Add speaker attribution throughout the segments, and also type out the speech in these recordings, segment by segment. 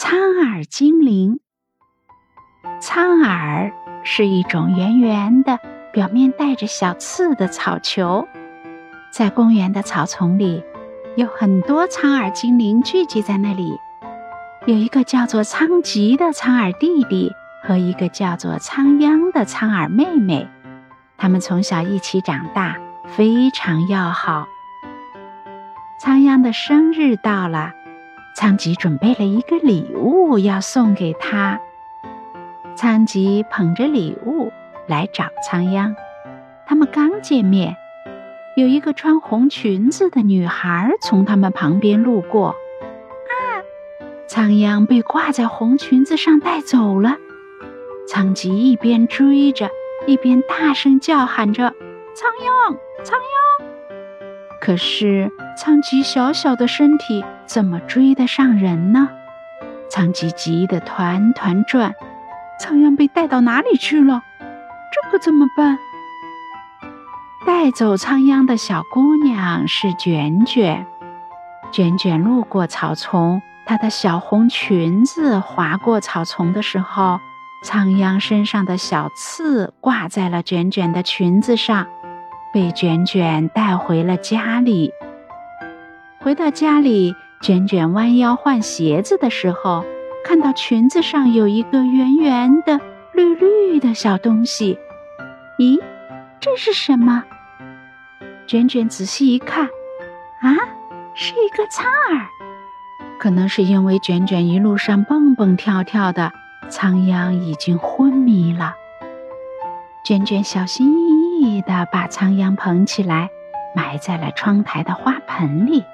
Speaker 1: 苍耳精灵。苍耳是一种圆圆的、表面带着小刺的草球，在公园的草丛里，有很多苍耳精灵聚集在那里。有一个叫做苍吉的苍耳弟弟和一个叫做苍央的苍耳妹妹，他们从小一起长大，非常要好。苍央的生日到了，苍吉准备了一个礼物要送给他。苍吉捧着礼物来找苍央，他们刚见面，有一个穿红裙子的女孩从他们旁边路过。啊！苍央被挂在红裙子上带走了。苍吉一边追着，一边大声叫喊着：“苍央，苍央！”可是苍吉小小的身体怎么追得上人呢？苍吉急得团团转。苍央被带到哪里去了？这可怎么办？带走苍央的小姑娘是卷卷。卷卷路过草丛，她的小红裙子划过草丛的时候，苍央身上的小刺挂在了卷卷的裙子上，被卷卷带回了家里。回到家里，卷卷弯腰换鞋子的时候。看到裙子上有一个圆圆的、绿绿的小东西，咦，这是什么？卷卷仔细一看，啊，是一个苍耳。可能是因为卷卷一路上蹦蹦跳跳的，苍央已经昏迷了。卷卷小心翼翼地把苍央捧起来，埋在了窗台的花盆里，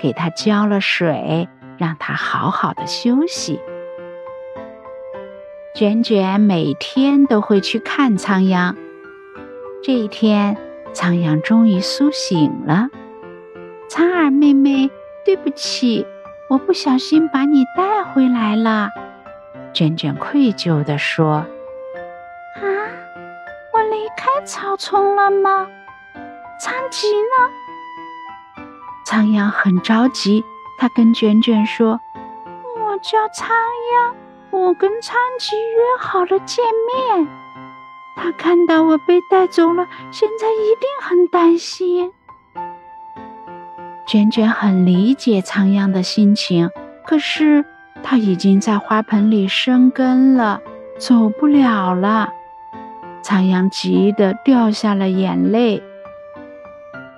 Speaker 1: 给它浇了水，让它好好的休息。卷卷每天都会去看仓央。这一天，仓央终于苏醒了。苍耳妹妹，对不起，我不小心把你带回来了。卷卷愧疚地说：“
Speaker 2: 啊，我离开草丛了吗？仓吉呢？”
Speaker 1: 仓央很着急，他跟卷卷说：“
Speaker 2: 我叫仓央。”我跟仓吉约好了见面，他看到我被带走了，现在一定很担心。
Speaker 1: 卷卷很理解仓央的心情，可是他已经在花盆里生根了，走不了了。仓央急得掉下了眼泪。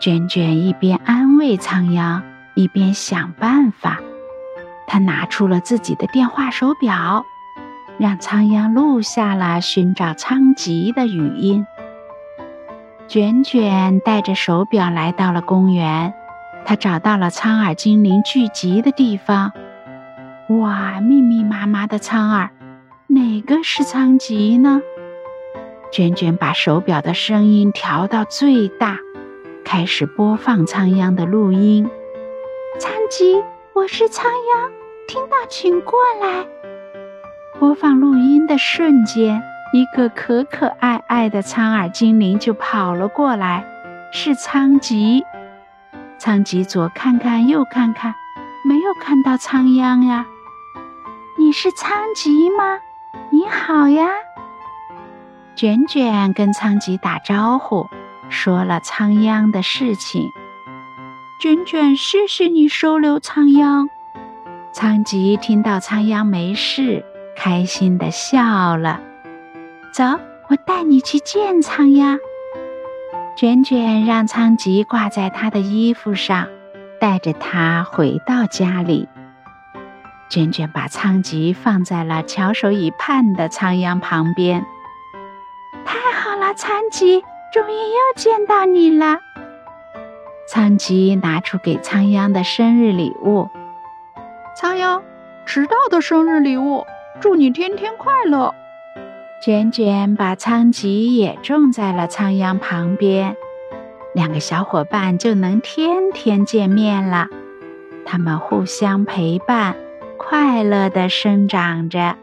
Speaker 1: 卷卷一边安慰仓央，一边想办法。他拿出了自己的电话手表，让仓央录下了寻找仓吉的语音。卷卷带着手表来到了公园，他找到了苍耳精灵聚集的地方。哇，密密麻麻的苍耳，哪个是仓吉呢？卷卷把手表的声音调到最大，开始播放仓央的录音。
Speaker 2: 仓吉。我是仓央，听到请过来。
Speaker 1: 播放录音的瞬间，一个可可爱爱的苍耳精灵就跑了过来，是仓吉。仓吉左看看右看看，没有看到仓央呀。
Speaker 2: 你是仓吉吗？你好呀。
Speaker 1: 卷卷跟仓吉打招呼，说了仓央的事情。
Speaker 2: 卷卷，谢谢你收留仓央。
Speaker 1: 仓吉听到仓央没事，开心的笑了。
Speaker 2: 走，我带你去见仓央。
Speaker 1: 卷卷让仓吉挂在他的衣服上，带着他回到家里。卷卷把仓吉放在了翘首以盼的仓央旁边。
Speaker 2: 太好了，仓吉，终于又见到你了。
Speaker 1: 仓吉拿出给仓央的生日礼物。
Speaker 3: 仓央，迟到的生日礼物，祝你天天快乐。
Speaker 1: 卷卷把仓吉也种在了仓央旁边，两个小伙伴就能天天见面了。他们互相陪伴，快乐的生长着。